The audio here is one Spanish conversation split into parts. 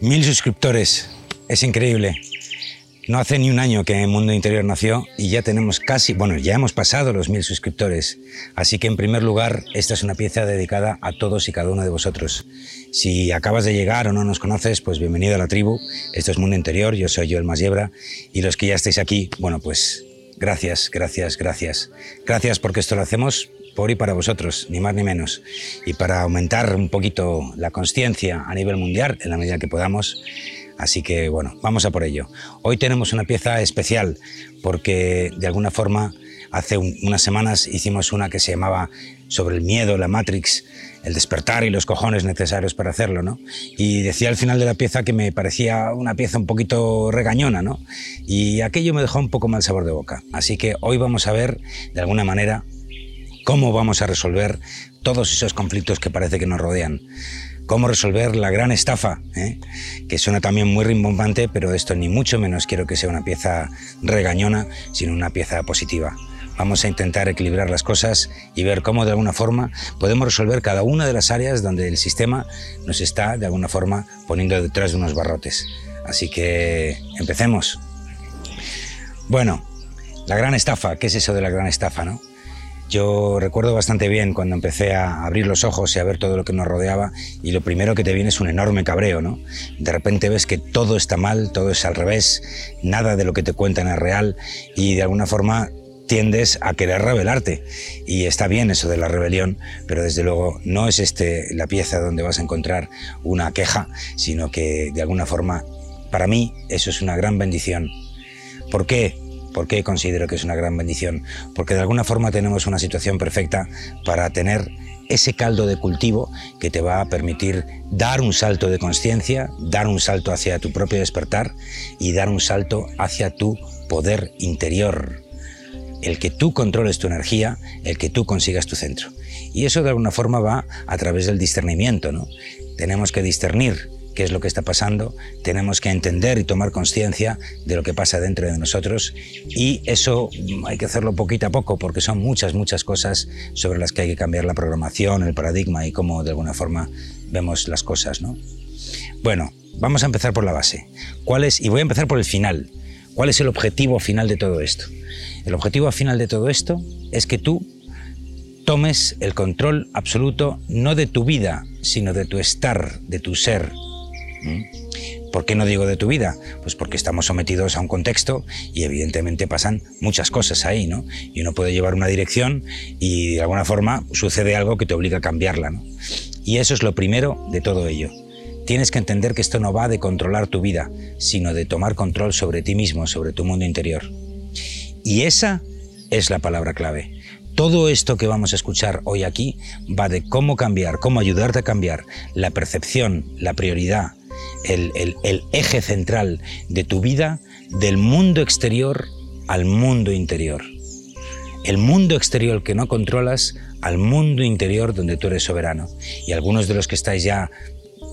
Mil suscriptores, es increíble. No hace ni un año que Mundo Interior nació y ya tenemos casi, bueno, ya hemos pasado los mil suscriptores. Así que en primer lugar, esta es una pieza dedicada a todos y cada uno de vosotros. Si acabas de llegar o no nos conoces, pues bienvenido a la tribu. Esto es Mundo Interior, yo soy yo el Masiebra y los que ya estáis aquí, bueno, pues gracias, gracias, gracias. Gracias porque esto lo hacemos por y para vosotros, ni más ni menos. Y para aumentar un poquito la conciencia a nivel mundial, en la medida que podamos. Así que bueno, vamos a por ello. Hoy tenemos una pieza especial porque de alguna forma hace unas semanas hicimos una que se llamaba sobre el miedo, la Matrix, el despertar y los cojones necesarios para hacerlo, ¿no? Y decía al final de la pieza que me parecía una pieza un poquito regañona, ¿no? Y aquello me dejó un poco mal sabor de boca. Así que hoy vamos a ver, de alguna manera, cómo vamos a resolver todos esos conflictos que parece que nos rodean. Cómo resolver la gran estafa, ¿eh? que suena también muy rimbombante, pero esto ni mucho menos quiero que sea una pieza regañona, sino una pieza positiva. Vamos a intentar equilibrar las cosas y ver cómo de alguna forma podemos resolver cada una de las áreas donde el sistema nos está de alguna forma poniendo detrás de unos barrotes. Así que empecemos. Bueno, la gran estafa, ¿qué es eso de la gran estafa, no? Yo recuerdo bastante bien cuando empecé a abrir los ojos y a ver todo lo que nos rodeaba y lo primero que te viene es un enorme cabreo, ¿no? De repente ves que todo está mal, todo es al revés, nada de lo que te cuentan es real y de alguna forma tiendes a querer rebelarte. Y está bien eso de la rebelión, pero desde luego no es este la pieza donde vas a encontrar una queja, sino que de alguna forma, para mí, eso es una gran bendición. ¿Por qué? ¿Por qué considero que es una gran bendición? Porque de alguna forma tenemos una situación perfecta para tener ese caldo de cultivo que te va a permitir dar un salto de conciencia, dar un salto hacia tu propio despertar y dar un salto hacia tu poder interior. El que tú controles tu energía, el que tú consigas tu centro. Y eso de alguna forma va a través del discernimiento, ¿no? Tenemos que discernir qué es lo que está pasando, tenemos que entender y tomar conciencia de lo que pasa dentro de nosotros y eso hay que hacerlo poquito a poco porque son muchas, muchas cosas sobre las que hay que cambiar la programación, el paradigma y cómo de alguna forma vemos las cosas. ¿no? Bueno, vamos a empezar por la base. ¿Cuál es? Y voy a empezar por el final. ¿Cuál es el objetivo final de todo esto? El objetivo final de todo esto es que tú tomes el control absoluto no de tu vida, sino de tu estar, de tu ser. ¿Por qué no digo de tu vida? Pues porque estamos sometidos a un contexto y evidentemente pasan muchas cosas ahí, ¿no? Y uno puede llevar una dirección y de alguna forma sucede algo que te obliga a cambiarla, ¿no? Y eso es lo primero de todo ello. Tienes que entender que esto no va de controlar tu vida, sino de tomar control sobre ti mismo, sobre tu mundo interior. Y esa es la palabra clave. Todo esto que vamos a escuchar hoy aquí va de cómo cambiar, cómo ayudarte a cambiar la percepción, la prioridad, el, eje central de tu vida del mundo exterior al mundo interior. El mundo exterior que no controlas al mundo interior donde tú eres soberano. Y algunos de los que estáis ya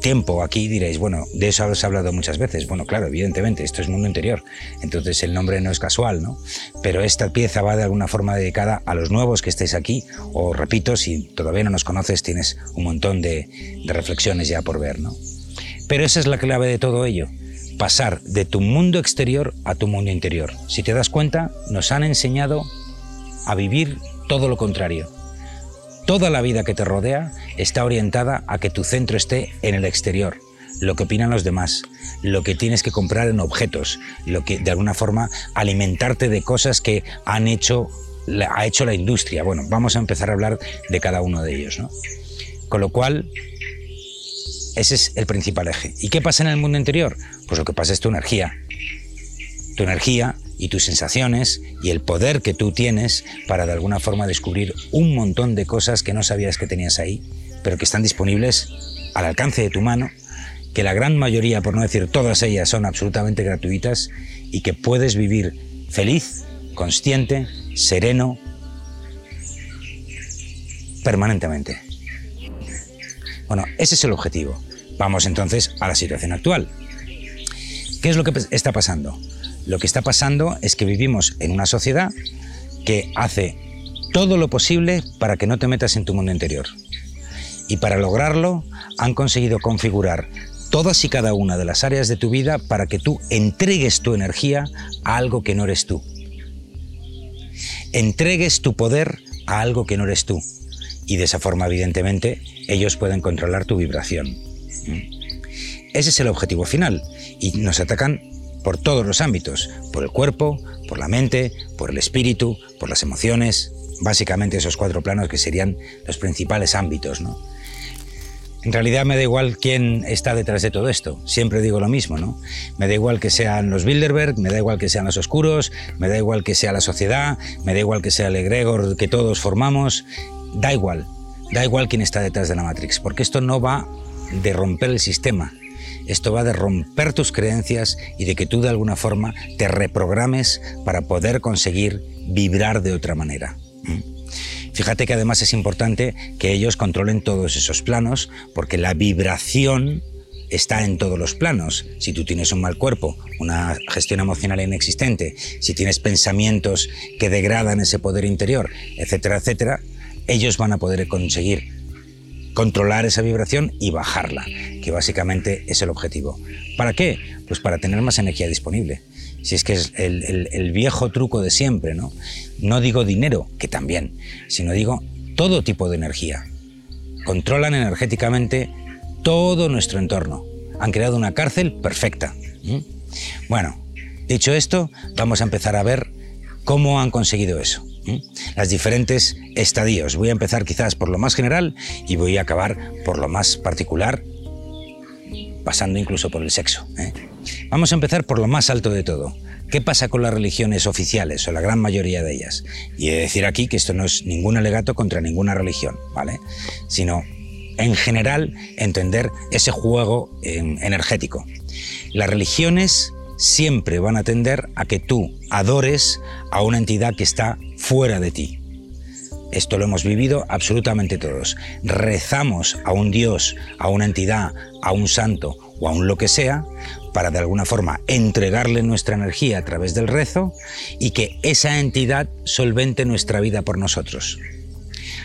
tiempo aquí diréis, bueno, de eso habéis hablado muchas veces. Bueno, claro, evidentemente, esto es mundo interior. Entonces el nombre no es casual, ¿no? Pero esta pieza va de alguna forma dedicada a los nuevos que estéis aquí. O repito, si todavía no nos conoces, tienes un montón de, de reflexiones ya por ver, ¿no? Pero esa es la clave de todo ello, pasar de tu mundo exterior a tu mundo interior. Si te das cuenta, nos han enseñado a vivir todo lo contrario. Toda la vida que te rodea está orientada a que tu centro esté en el exterior, lo que opinan los demás, lo que tienes que comprar en objetos, lo que de alguna forma alimentarte de cosas que han hecho, ha hecho la industria. Bueno, vamos a empezar a hablar de cada uno de ellos. ¿no? Con lo cual, ese es el principal eje. ¿Y qué pasa en el mundo interior? Pues lo que pasa es tu energía. Tu energía y tus sensaciones y el poder que tú tienes para de alguna forma descubrir un montón de cosas que no sabías que tenías ahí, pero que están disponibles al alcance de tu mano, que la gran mayoría, por no decir todas ellas, son absolutamente gratuitas y que puedes vivir feliz, consciente, sereno, permanentemente. Bueno, ese es el objetivo. Vamos entonces a la situación actual. ¿Qué es lo que está pasando? Lo que está pasando es que vivimos en una sociedad que hace todo lo posible para que no te metas en tu mundo interior. Y para lograrlo han conseguido configurar todas y cada una de las áreas de tu vida para que tú entregues tu energía a algo que no eres tú. Entregues tu poder a algo que no eres tú. Y de esa forma, evidentemente, ellos pueden controlar tu vibración. Ese es el objetivo final. Y nos atacan por todos los ámbitos, por el cuerpo, por la mente, por el espíritu, por las emociones, básicamente esos cuatro planos que serían los principales ámbitos, ¿no? En realidad me da igual quién está detrás de todo esto. Siempre digo lo mismo, ¿no? Me da igual que sean los Bilderberg, me da igual que sean los oscuros, me da igual que sea la sociedad, me da igual que sea el egregor que todos formamos. Da igual, da igual quién está detrás de la Matrix, porque esto no va de romper el sistema, esto va de romper tus creencias y de que tú de alguna forma te reprogrames para poder conseguir vibrar de otra manera. ¿Mm? Fíjate que además es importante que ellos controlen todos esos planos porque la vibración está en todos los planos. Si tú tienes un mal cuerpo, una gestión emocional inexistente, si tienes pensamientos que degradan ese poder interior, etcétera, etcétera, ellos van a poder conseguir controlar esa vibración y bajarla, que básicamente es el objetivo. ¿Para qué? Pues para tener más energía disponible. Si es que es el, viejo truco de siempre, ¿no? No digo dinero, que también, sino digo todo tipo de energía. Controlan energéticamente todo nuestro entorno. Han creado una cárcel perfecta. Bueno, dicho esto, vamos a empezar a ver cómo han conseguido eso las diferentes estadios. Voy a empezar quizás por lo más general y voy a acabar por lo más particular, pasando incluso por el sexo. ¿eh? Vamos a empezar por lo más alto de todo. ¿Qué pasa con las religiones oficiales o la gran mayoría de ellas? Y he de decir aquí que esto no es ningún alegato contra ninguna religión, ¿vale? Sino en general entender ese juego em, energético. Las religiones siempre van a tender a que tú adores a una entidad que está fuera de ti. Esto lo hemos vivido absolutamente todos. Rezamos a un Dios, a una entidad, a un santo o a un lo que sea, para de alguna forma entregarle nuestra energía a través del rezo y que esa entidad solvente nuestra vida por nosotros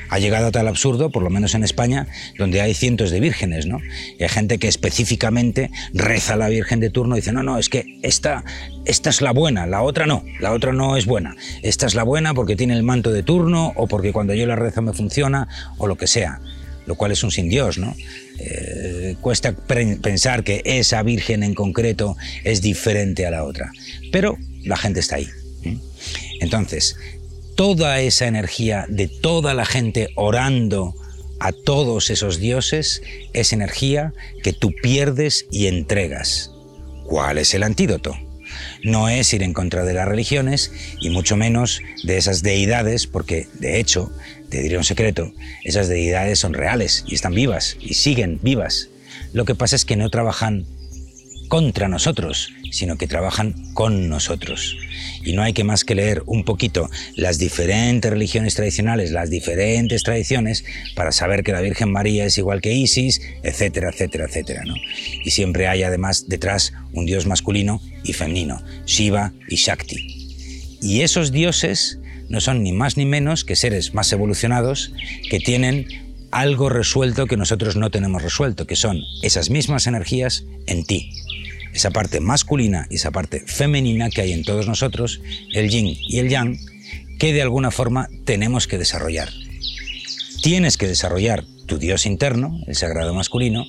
ha llegado a tal absurdo, por lo menos en España, donde hay cientos de vírgenes, ¿no? Y hay gente que específicamente reza a la Virgen de turno y dice, no, no, es que esta, esta es la buena, la otra no, la otra no es buena. Esta es la buena porque tiene el manto de turno o porque cuando yo la rezo me funciona o lo que sea lo cual es un sin Dios, ¿no? Eh, cuesta pensar que esa virgen en concreto es diferente a la otra, pero la gente está ahí. Entonces, toda esa energía de toda la gente orando a todos esos dioses es energía que tú pierdes y entregas. ¿Cuál es el antídoto? No es ir en contra de las religiones y mucho menos de esas deidades, porque de hecho, te diré un secreto, esas deidades son reales y están vivas y siguen vivas. Lo que pasa es que no trabajan contra nosotros, sino que trabajan con nosotros. Y no hay que más que leer un poquito las diferentes religiones tradicionales, las diferentes tradiciones, para saber que la Virgen María es igual que Isis, etcétera, etcétera, etcétera. ¿no? Y siempre hay además detrás un dios masculino y femenino, Shiva y Shakti. Y esos dioses no son ni más ni menos que seres más evolucionados que tienen algo resuelto que nosotros no tenemos resuelto, que son esas mismas energías en ti, esa parte masculina y esa parte femenina que hay en todos nosotros, el yin y el yang, que de alguna forma tenemos que desarrollar. Tienes que desarrollar tu dios interno, el sagrado masculino,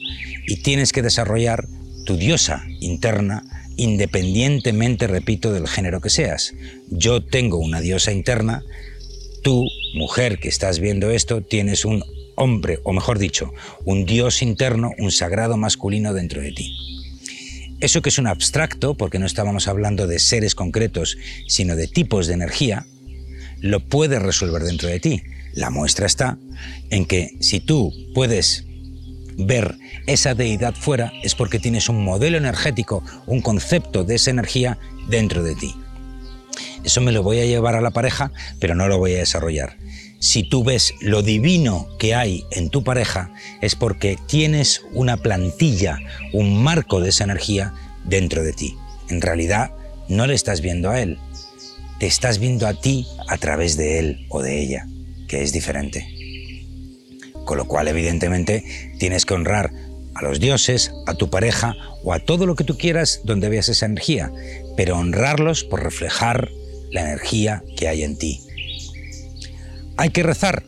y tienes que desarrollar tu diosa interna, independientemente, repito, del género que seas. Yo tengo una diosa interna, tú, mujer que estás viendo esto, tienes un hombre, o mejor dicho, un dios interno, un sagrado masculino dentro de ti. Eso que es un abstracto, porque no estábamos hablando de seres concretos, sino de tipos de energía, lo puedes resolver dentro de ti. La muestra está en que si tú puedes ver esa deidad fuera, es porque tienes un modelo energético, un concepto de esa energía dentro de ti. Eso me lo voy a llevar a la pareja, pero no lo voy a desarrollar si tú ves lo divino que hay en tu pareja, es porque tienes una plantilla, un marco de esa energía dentro de ti. En realidad, no le estás viendo a él, te estás viendo a ti a través de él o de ella, que es diferente. Con lo cual, evidentemente, tienes que honrar a los dioses, a tu pareja o a todo lo que tú quieras donde veas esa energía, pero honrarlos por reflejar la energía que hay en ti. Hay que rezar,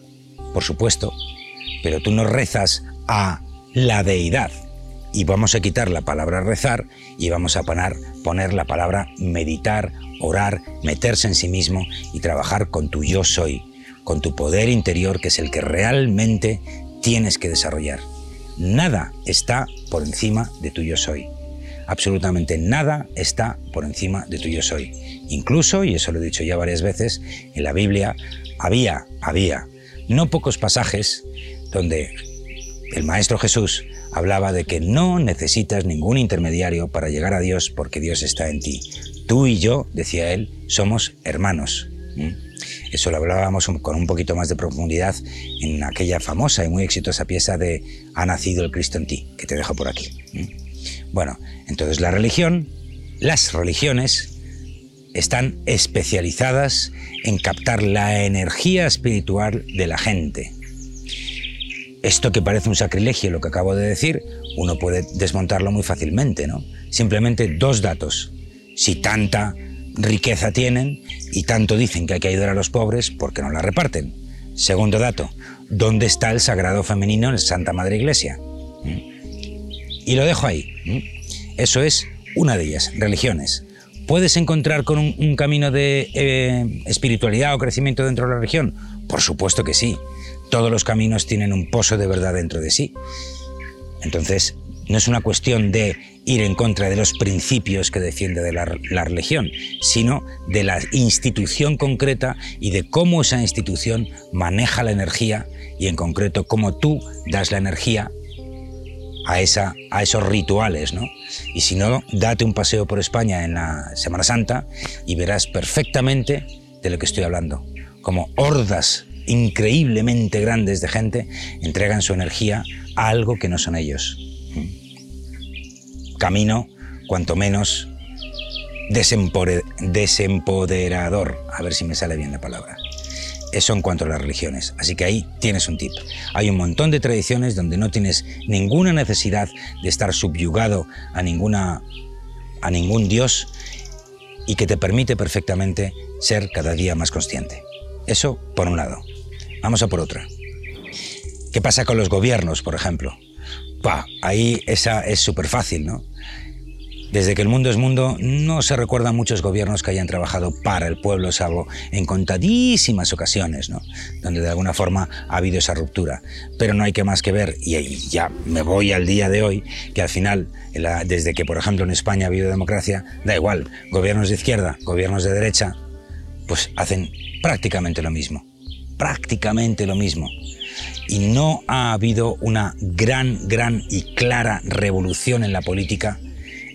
por supuesto, pero tú no rezas a la deidad. Y vamos a quitar la palabra rezar y vamos a poner, poner la palabra meditar, orar, meterse en sí mismo y trabajar con tu yo soy, con tu poder interior que es el que realmente tienes que desarrollar. Nada está por encima de tu yo soy. Absolutamente nada está por encima de tu yo soy. Incluso, y eso lo he dicho ya varias veces, en la Biblia había, había, no pocos pasajes donde el Maestro Jesús hablaba de que no necesitas ningún intermediario para llegar a Dios porque Dios está en ti. Tú y yo, decía él, somos hermanos. Eso lo hablábamos con un poquito más de profundidad en aquella famosa y muy exitosa pieza de Ha nacido el Cristo en ti, que te dejo por aquí. Bueno, entonces la religión, las religiones, están especializadas en captar la energía espiritual de la gente. Esto que parece un sacrilegio, lo que acabo de decir, uno puede desmontarlo muy fácilmente, ¿no? Simplemente dos datos. Si tanta riqueza tienen y tanto dicen que hay que ayudar a los pobres, ¿por qué no la reparten? Segundo dato, ¿dónde está el sagrado femenino en Santa Madre Iglesia? ¿Mm? Y lo dejo ahí. ¿Mm? Eso es una de ellas, religiones. ¿Puedes encontrar con un, camino de eh, espiritualidad o crecimiento dentro de la religión? Por supuesto que sí. Todos los caminos tienen un pozo de verdad dentro de sí. Entonces, no es una cuestión de ir en contra de los principios que defiende la, la, religión, sino de la institución concreta y de cómo esa institución maneja la energía y en concreto cómo tú das la energía a, esa, a esos rituales, ¿no? Y si no, date un paseo por España en la Semana Santa y verás perfectamente de lo que estoy hablando. Como hordas increíblemente grandes de gente entregan su energía a algo que no son ellos. Camino, cuanto menos, desempoderador. A ver si me sale bien la palabra. Eso en cuanto a las religiones. Así que ahí tienes un tip. Hay un montón de tradiciones donde no tienes ninguna necesidad de estar subyugado a, ninguna, a ningún dios y que te permite perfectamente ser cada día más consciente. Eso por un lado. Vamos a por otra. ¿Qué pasa con los gobiernos, por ejemplo? Pa, ahí esa es súper fácil, ¿no? Desde que el mundo es mundo, no se recuerdan muchos gobiernos que hayan trabajado para el pueblo, salvo en contadísimas ocasiones, ¿no? donde de alguna forma ha habido esa ruptura. Pero no hay que más que ver, y ya me voy al día de hoy, que al final, desde que por ejemplo en España ha habido democracia, da igual, gobiernos de izquierda, gobiernos de derecha, pues hacen prácticamente lo mismo, prácticamente lo mismo y no ha habido una gran, gran y clara revolución en la política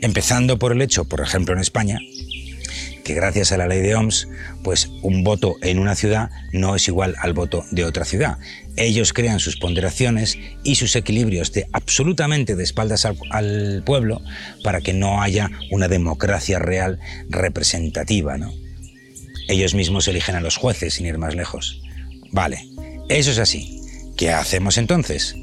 Empezando por el hecho, por ejemplo, en España, que gracias a la ley de OMS, pues un voto en una ciudad no es igual al voto de otra ciudad. Ellos crean sus ponderaciones y sus equilibrios de absolutamente de espaldas al, pueblo para que no haya una democracia real representativa. ¿no? Ellos mismos eligen a los jueces sin ir más lejos. Vale, eso es así. ¿Qué hacemos entonces?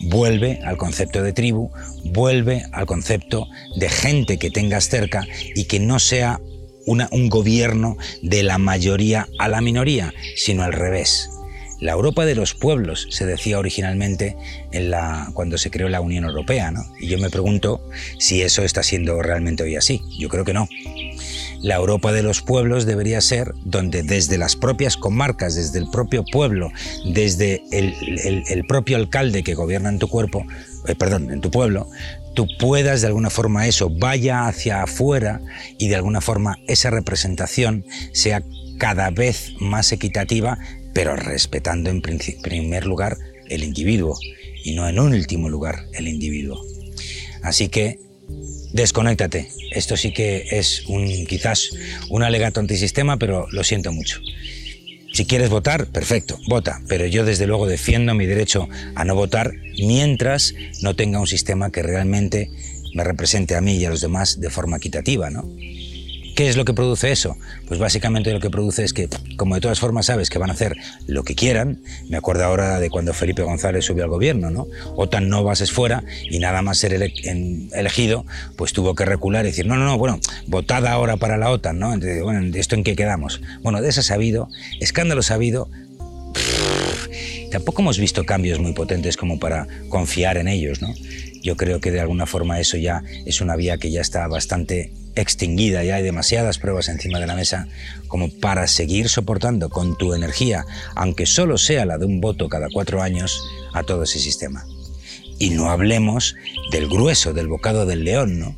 Vuelve al concepto de tribu, vuelve al concepto de gente que tengas cerca y que no sea un gobierno de la mayoría a la minoría, sino al revés. La Europa de los pueblos se decía originalmente cuando se creó la Unión Europea, ¿no? Y yo me pregunto si eso está siendo realmente hoy así. Yo creo que no. La Europa de los pueblos debería ser donde desde las propias comarcas, desde el propio pueblo, desde el, propio alcalde que gobierna en tu cuerpo, eh, perdón, en tu pueblo, tú puedas de alguna forma eso vaya hacia afuera y de alguna forma esa representación sea cada vez más equitativa, pero respetando en primer lugar el individuo y no en último lugar el individuo. Así que desconéctate. Esto sí que es un, quizás un alegato antisistema, pero lo siento mucho. Si quieres votar, perfecto, vota, pero yo desde luego defiendo mi derecho a no votar mientras no tenga un sistema que realmente me represente a mí y a los demás de forma equitativa, ¿no? ¿Qué es lo que produce eso? Pues básicamente lo que produce es que, como de todas formas sabes que van a hacer lo que quieran, me acuerdo ahora de cuando Felipe González subió al gobierno, ¿no? OTAN no bases fuera y nada más ser elegido, pues tuvo que recular y decir, no, no, no, bueno, votada ahora para la OTAN, ¿no? Entonces, bueno, ¿esto en qué quedamos? Bueno, de eso escándalos ha habido, tampoco hemos visto cambios muy potentes como para confiar en ellos, ¿no? Yo creo que de alguna forma eso ya es una vía que ya está bastante extinguida, ya hay demasiadas pruebas encima de la mesa como para seguir soportando con tu energía, aunque solo sea la de un voto cada cuatro años, a todo ese sistema. Y no hablemos del grueso, del bocado del león, ¿no?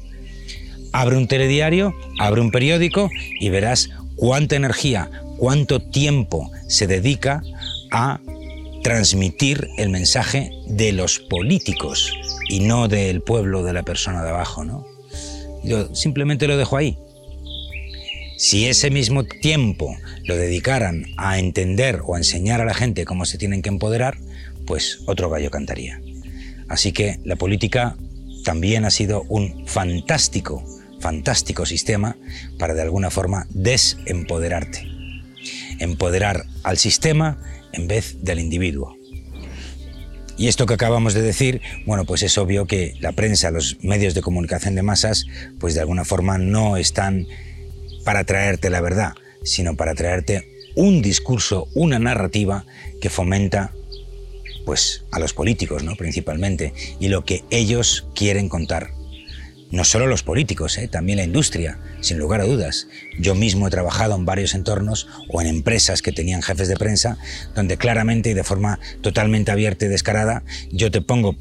Abre un telediario, abre un periódico y verás cuánta energía, cuánto tiempo se dedica a transmitir el mensaje de los políticos y no del pueblo, de la persona de abajo, ¿no? Yo simplemente lo dejo ahí. Si ese mismo tiempo lo dedicaran a entender o a enseñar a la gente cómo se tienen que empoderar, pues otro gallo cantaría. Así que la política también ha sido un fantástico, fantástico sistema para de alguna forma desempoderarte. Empoderar al sistema en vez del individuo. Y esto que acabamos de decir, bueno, pues es obvio que la prensa, los medios de comunicación de masas, pues de alguna forma no están para traerte la verdad, sino para traerte un discurso, una narrativa que fomenta pues a los políticos, ¿no? principalmente, y lo que ellos quieren contar no solo los políticos, ¿eh? también la industria, sin lugar a dudas. Yo mismo he trabajado en varios entornos o en empresas que tenían jefes de prensa, donde claramente y de forma totalmente abierta y descarada, yo te pongo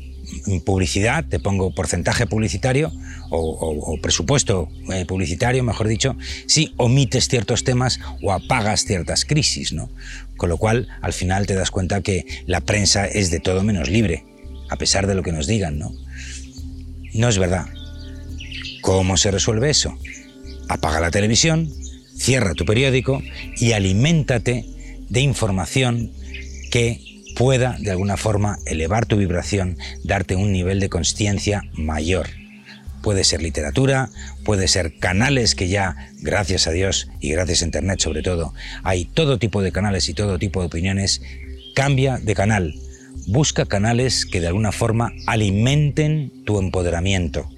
publicidad, te pongo porcentaje publicitario o, presupuesto eh, publicitario, mejor dicho, si omites ciertos temas o apagas ciertas crisis, ¿no? Con lo cual, al final te das cuenta que la prensa es de todo menos libre, a pesar de lo que nos digan, ¿no? No es verdad. ¿Cómo se resuelve eso? Apaga la televisión, cierra tu periódico y aliméntate de información que pueda de alguna forma elevar tu vibración, darte un nivel de conciencia mayor. Puede ser literatura, puede ser canales que ya, gracias a Dios y gracias a Internet sobre todo, hay todo tipo de canales y todo tipo de opiniones. Cambia de canal. Busca canales que de alguna forma alimenten tu empoderamiento.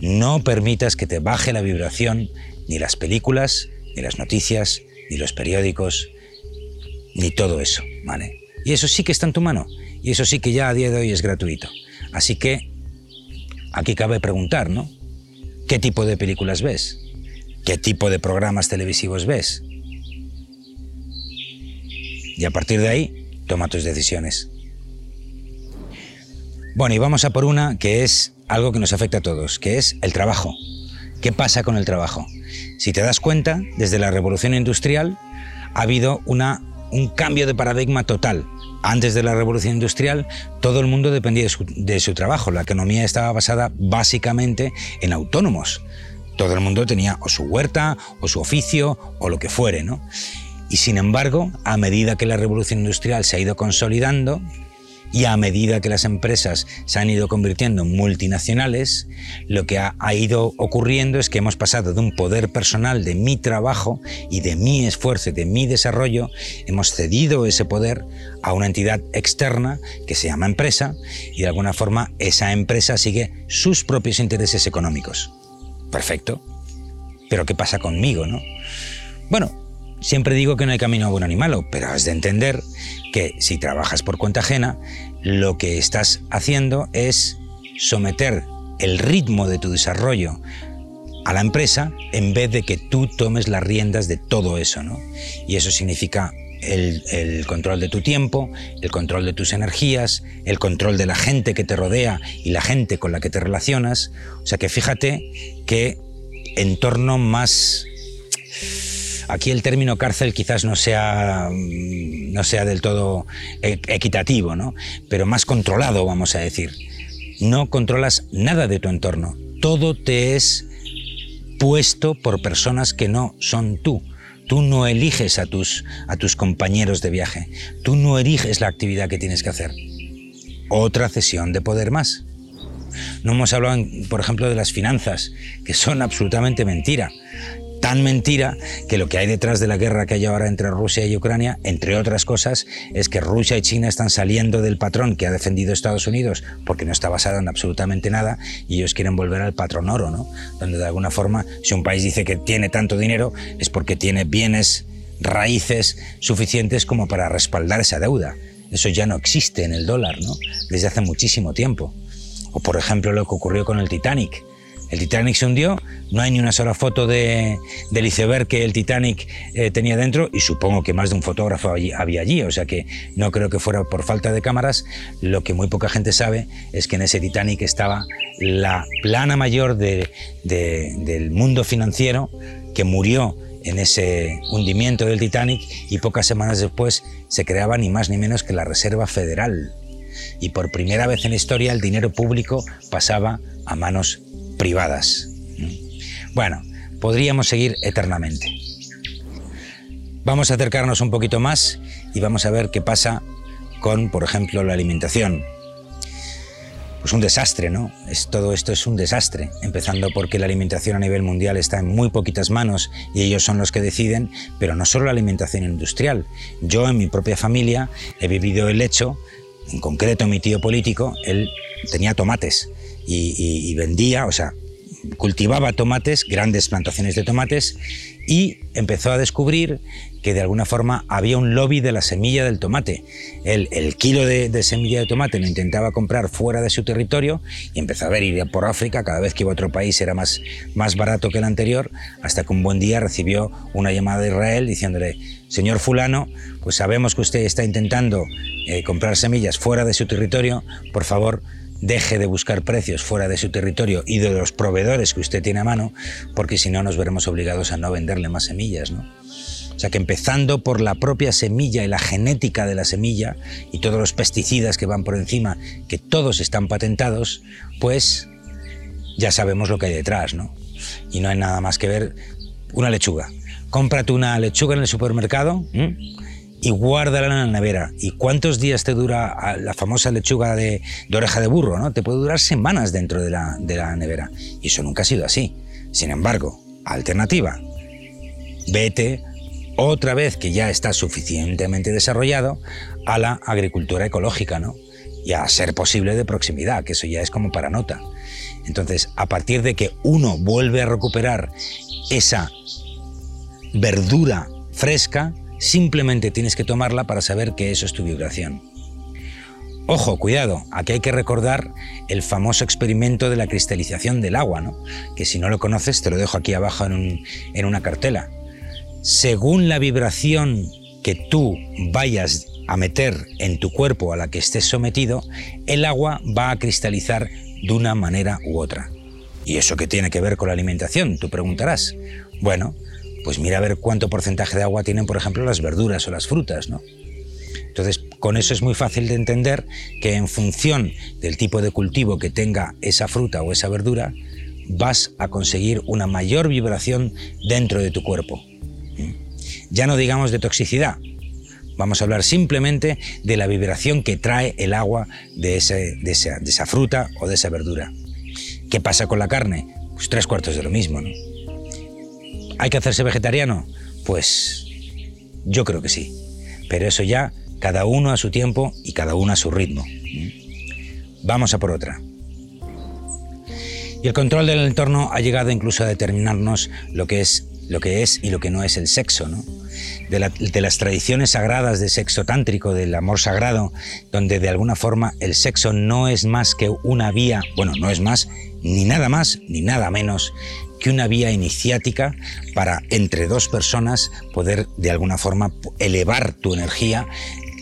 No permitas que te baje la vibración ni las películas, ni las noticias, ni los periódicos, ni todo eso, ¿vale? Y eso sí que está en tu mano, y eso sí que ya a día de hoy es gratuito. Así que aquí cabe preguntar, ¿no? ¿Qué tipo de películas ves? ¿Qué tipo de programas televisivos ves? Y a partir de ahí, toma tus decisiones. Bueno, y vamos a por una que es algo que nos afecta a todos, que es el trabajo. ¿Qué pasa con el trabajo? Si te das cuenta, desde la revolución industrial ha habido una, un cambio de paradigma total. Antes de la revolución industrial, todo el mundo dependía de su, trabajo. La economía estaba basada básicamente en autónomos. Todo el mundo tenía o su huerta, o su oficio, o lo que fuere, ¿no? Y sin embargo, a medida que la revolución industrial se ha ido consolidando, y a medida que las empresas se han ido convirtiendo en multinacionales, lo que ha, ido ocurriendo es que hemos pasado de un poder personal de mi trabajo y de mi esfuerzo y de mi desarrollo, hemos cedido ese poder a una entidad externa que se llama empresa y de alguna forma esa empresa sigue sus propios intereses económicos. Perfecto. Pero ¿qué pasa conmigo, no? Bueno, Siempre digo que no hay camino a buen animal, pero has de entender que si trabajas por cuenta ajena, lo que estás haciendo es someter el ritmo de tu desarrollo a la empresa en vez de que tú tomes las riendas de todo eso, ¿no? Y eso significa el, el, control de tu tiempo, el control de tus energías, el control de la gente que te rodea y la gente con la que te relacionas. O sea que fíjate qué entorno más Aquí el término cárcel quizás no sea, mm, no sea del todo e-, equitativo, ¿no? pero más controlado, vamos a decir. No controlas nada de tu entorno. Todo te es puesto por personas que no son tú. Tú no eliges a tus, a tus compañeros de viaje. Tú no eliges la actividad que tienes que hacer. Otra cesión de poder más. No hemos hablado, por ejemplo, de las finanzas, que son absolutamente mentira tan mentira que lo que hay detrás de la guerra que hay ahora entre Rusia y Ucrania, entre otras cosas, es que Rusia y China están saliendo del patrón que ha defendido Estados Unidos porque no está basado en absolutamente nada y ellos quieren volver al patrón oro, ¿no? Donde de alguna forma, si un país dice que tiene tanto dinero, es porque tiene bienes raíces suficientes como para respaldar esa deuda. Eso ya no existe en el dólar, ¿no? Desde hace muchísimo tiempo. O por ejemplo lo que ocurrió con el Titanic. El Titanic se hundió, no hay ni una sola foto de, del iceberg que el Titanic eh, tenía dentro y supongo que más de un fotógrafo había allí, o sea que no creo que fuera por falta de cámaras. Lo que muy poca gente sabe es que en ese Titanic estaba la plana mayor del mundo financiero que murió en ese hundimiento del Titanic y pocas semanas después se creaba ni más ni menos que la Reserva Federal. Y por primera vez en historia el dinero público pasaba a manos privadas. Bueno, podríamos seguir eternamente. Vamos a acercarnos un poquito más y vamos a ver qué pasa con, por ejemplo, la alimentación pues un desastre, ¿no? Es, todo esto es un desastre, empezando porque la alimentación a nivel mundial está en muy poquitas manos y ellos son los que deciden, pero no solo la alimentación industrial. Yo en mi propia familia he vivido el hecho, en concreto mi tío político, él tenía tomates y vendía, o sea, cultivaba tomates, grandes plantaciones de tomates, y empezó a descubrir que de alguna forma había un lobby de la semilla del tomate. El, kilo de, semilla de tomate lo intentaba comprar fuera de su territorio y empezó a ver ir por África, cada vez que iba a otro país era más, más barato que el anterior, hasta que un buen día recibió una llamada de Israel diciéndole, señor fulano, pues sabemos que usted está intentando eh, comprar semillas fuera de su territorio, por favor, deje de buscar precios fuera de su territorio y de los proveedores que usted tiene a mano, porque si no nos veremos obligados a no venderle más semillas, ¿no? O sea que empezando por la propia semilla y la genética de la semilla y todos los pesticidas que van por encima, que todos están patentados, pues ya sabemos lo que hay detrás, ¿no? Y no hay nada más que ver una lechuga. Cómprate una lechuga en el supermercado y guárdala en la nevera. ¿Y cuántos días te dura ah, la famosa lechuga de, oreja de burro? ¿no? Te puede durar semanas dentro de la, de la nevera. Y eso nunca ha sido así. Sin embargo, alternativa. Vete otra vez que ya está suficientemente desarrollado a la agricultura ecológica, ¿no? Y a ser posible de proximidad, que eso ya es como para nota. Entonces, a partir de que uno vuelve a recuperar esa verdura fresca, simplemente tienes que tomarla para saber que eso es tu vibración. Ojo, cuidado, aquí hay que recordar el famoso experimento de la cristalización del agua, ¿no? que si no lo conoces te lo dejo aquí abajo en, en una cartela según la vibración que tú vayas a meter en tu cuerpo a la que estés sometido, el agua va a cristalizar de una manera u otra. ¿Y eso qué tiene que ver con la alimentación? Tú preguntarás. Bueno, pues mira a ver cuánto porcentaje de agua tienen, por ejemplo, las verduras o las frutas, ¿no? Entonces, con eso es muy fácil de entender que en función del tipo de cultivo que tenga esa fruta o esa verdura, vas a conseguir una mayor vibración dentro de tu cuerpo. Ya no digamos de toxicidad, vamos a hablar simplemente de la vibración que trae el agua de, esa, fruta o de esa verdura. ¿Qué pasa con la carne? Pues tres cuartos de lo mismo, ¿no? ¿Hay que hacerse vegetariano? Pues yo creo que sí. Pero eso ya cada uno a su tiempo y cada uno a su ritmo. Vamos a por otra. Y el control del entorno ha llegado incluso a determinarnos lo que es lo que es y lo que no es el sexo, ¿no? de, las tradiciones sagradas de sexo tántrico, del amor sagrado, donde de alguna forma el sexo no es más que una vía, bueno, no es más, ni nada más, ni nada menos que una vía iniciática para entre dos personas poder de alguna forma elevar tu energía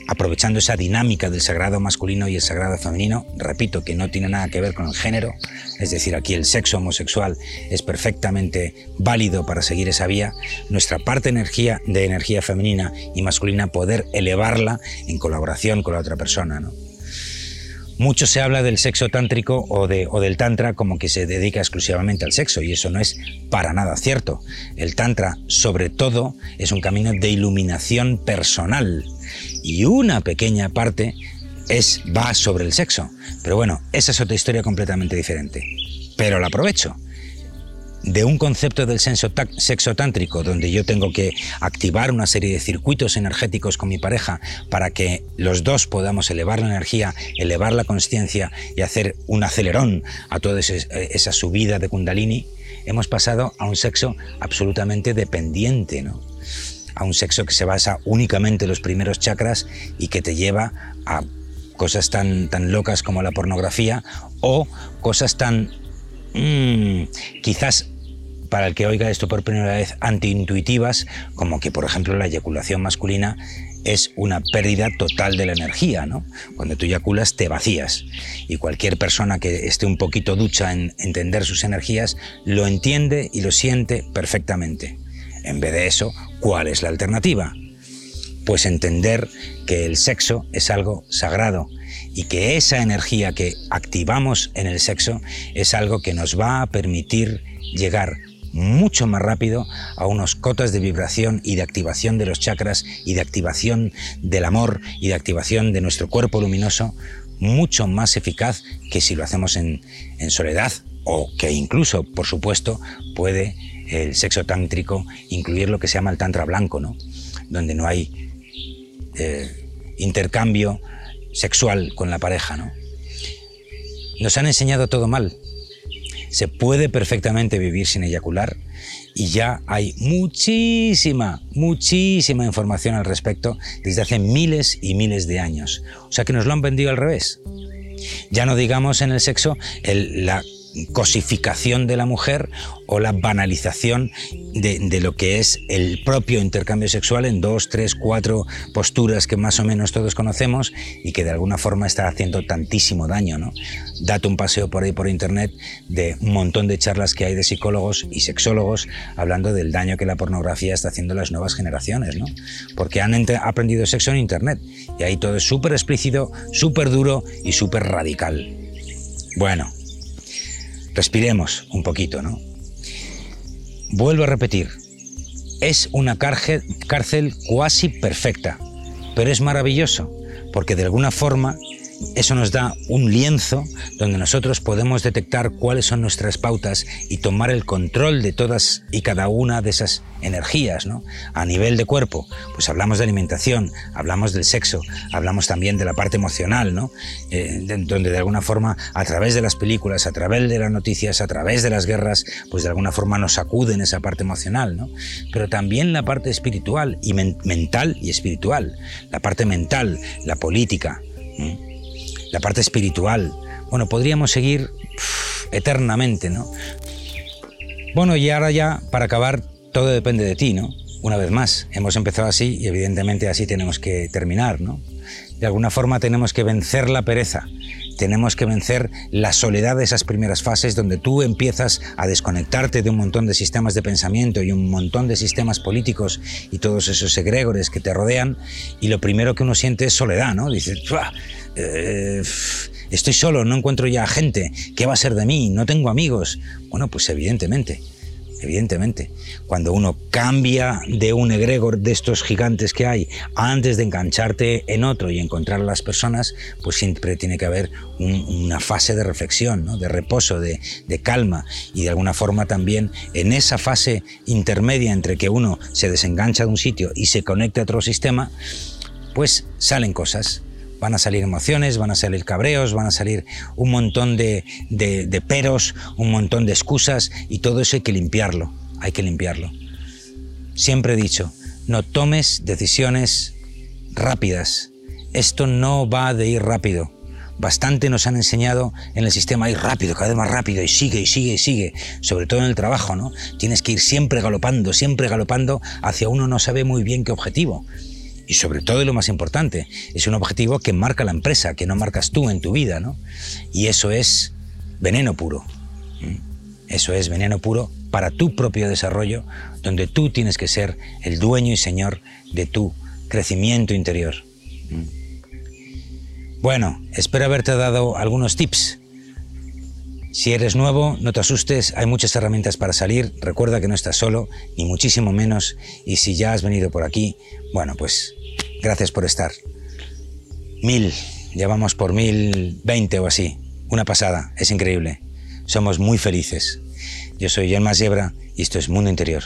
aprovechando esa dinámica del sagrado masculino y el sagrado femenino, repito que no tiene nada que ver con el género, es decir, aquí el sexo homosexual es perfectamente válido para seguir esa vía, nuestra parte energía, de energía femenina y masculina poder elevarla en colaboración con la otra persona. Mucho se habla del sexo tántrico o, de, o del tantra como que se dedica exclusivamente al sexo y eso no es para nada cierto. El tantra sobre todo es un camino de iluminación personal y una pequeña parte es, va sobre el sexo. Pero bueno, esa es otra historia completamente diferente. Pero la aprovecho. De un concepto del sexo tántrico donde yo tengo que activar una serie de circuitos energéticos con mi pareja para que los dos podamos elevar la energía, elevar la conciencia y hacer un acelerón a toda esa subida de kundalini, hemos pasado a un sexo absolutamente dependiente, ¿no? a un sexo que se basa únicamente en los primeros chakras y que te lleva a cosas tan, tan locas como la pornografía o cosas tan mmm, quizás para el que oiga esto por primera vez, antiintuitivas, como que, por ejemplo, la eyaculación masculina es una pérdida total de la energía, ¿no? Cuando tú eyaculas te vacías y cualquier persona que esté un poquito ducha en entender sus energías lo entiende y lo siente perfectamente. En vez de eso, ¿cuál es la alternativa? Pues entender que el sexo es algo sagrado y que esa energía que activamos en el sexo es algo que nos va a permitir llegar mucho más rápido a unos cotas de vibración y de activación de los chakras y de activación del amor y de activación de nuestro cuerpo luminoso mucho más eficaz que si lo hacemos en, soledad o que incluso, por supuesto, puede el sexo tántrico incluir lo que se llama el tantra blanco, ¿no? donde no hay eh, intercambio sexual con la pareja. ¿no? Nos han enseñado todo mal, se puede perfectamente vivir sin eyacular y ya hay muchísima, muchísima información al respecto desde hace miles y miles de años. O sea que nos lo han vendido al revés. Ya no digamos en el sexo la cosificación de la mujer o la banalización de, lo que es el propio intercambio sexual en dos, tres, cuatro posturas que más o menos todos conocemos y que de alguna forma está haciendo tantísimo daño. ¿no? Date un paseo por ahí por internet de un montón de charlas que hay de psicólogos y sexólogos hablando del daño que la pornografía está haciendo a las nuevas generaciones, ¿no? porque han aprendido sexo en internet y ahí todo es súper explícito, súper duro y súper radical. Bueno, respiremos un poquito, ¿no? Vuelvo a repetir, es una cárcel, cuasi perfecta, pero es maravilloso, porque de alguna forma eso nos da un lienzo donde nosotros podemos detectar cuáles son nuestras pautas y tomar el control de todas y cada una de esas energías, ¿no? A nivel de cuerpo, pues hablamos de alimentación, hablamos del sexo, hablamos también de la parte emocional, ¿no? Eh, donde de alguna forma, a través de las películas, a través de las noticias, a través de las guerras, pues de alguna forma nos sacuden esa parte emocional, ¿no? Pero también la parte espiritual y mental y espiritual, la parte mental, la política la parte espiritual. Bueno, podríamos seguir eternamente, ¿no? Bueno, y ahora ya, para acabar, todo depende de ti, ¿no? Una vez más, hemos empezado así y evidentemente así tenemos que terminar, ¿no? De alguna forma tenemos que vencer la pereza, tenemos que vencer la soledad de esas primeras fases donde tú empiezas a desconectarte de un montón de sistemas de pensamiento y un montón de sistemas políticos y todos esos egregores que te rodean y lo primero que uno siente es soledad, ¿no? Dices, eh, estoy solo, no encuentro ya gente, ¿qué va a ser de mí? No tengo amigos. Bueno, pues evidentemente evidentemente. Cuando uno cambia de un egregor de estos gigantes que hay antes de engancharte en otro y encontrar a las personas, pues siempre tiene que haber una fase de reflexión, de reposo, de, de calma y de alguna forma también en esa fase intermedia entre que uno se desengancha de un sitio y se conecta a otro sistema, pues salen cosas van a salir emociones, van a salir cabreos, van a salir un montón de, peros, un montón de excusas y todo eso hay que limpiarlo, hay que limpiarlo. Siempre he dicho, no tomes decisiones rápidas. Esto no va de ir rápido. Bastante nos han enseñado en el sistema ir rápido, cada vez más rápido, y sigue, y sigue, y sigue. Sobre todo en el trabajo, ¿no? Tienes que ir siempre galopando, siempre galopando hacia uno no sabe muy bien qué objetivo y sobre todo y lo más importante, es un objetivo que marca la empresa, que no marcas tú en tu vida, ¿no? Y eso es veneno puro. Eso es veneno puro para tu propio desarrollo, donde tú tienes que ser el dueño y señor de tu crecimiento interior. Bueno, espero haberte dado algunos tips. Si eres nuevo, no te asustes, hay muchas herramientas para salir, recuerda que no estás solo, ni muchísimo menos, y si ya has venido por aquí, bueno, pues gracias por estar. Mil, ya vamos por mil veinte o así. Una pasada, es increíble. Somos muy felices. Yo soy Jan Masiebra y esto es Mundo Interior.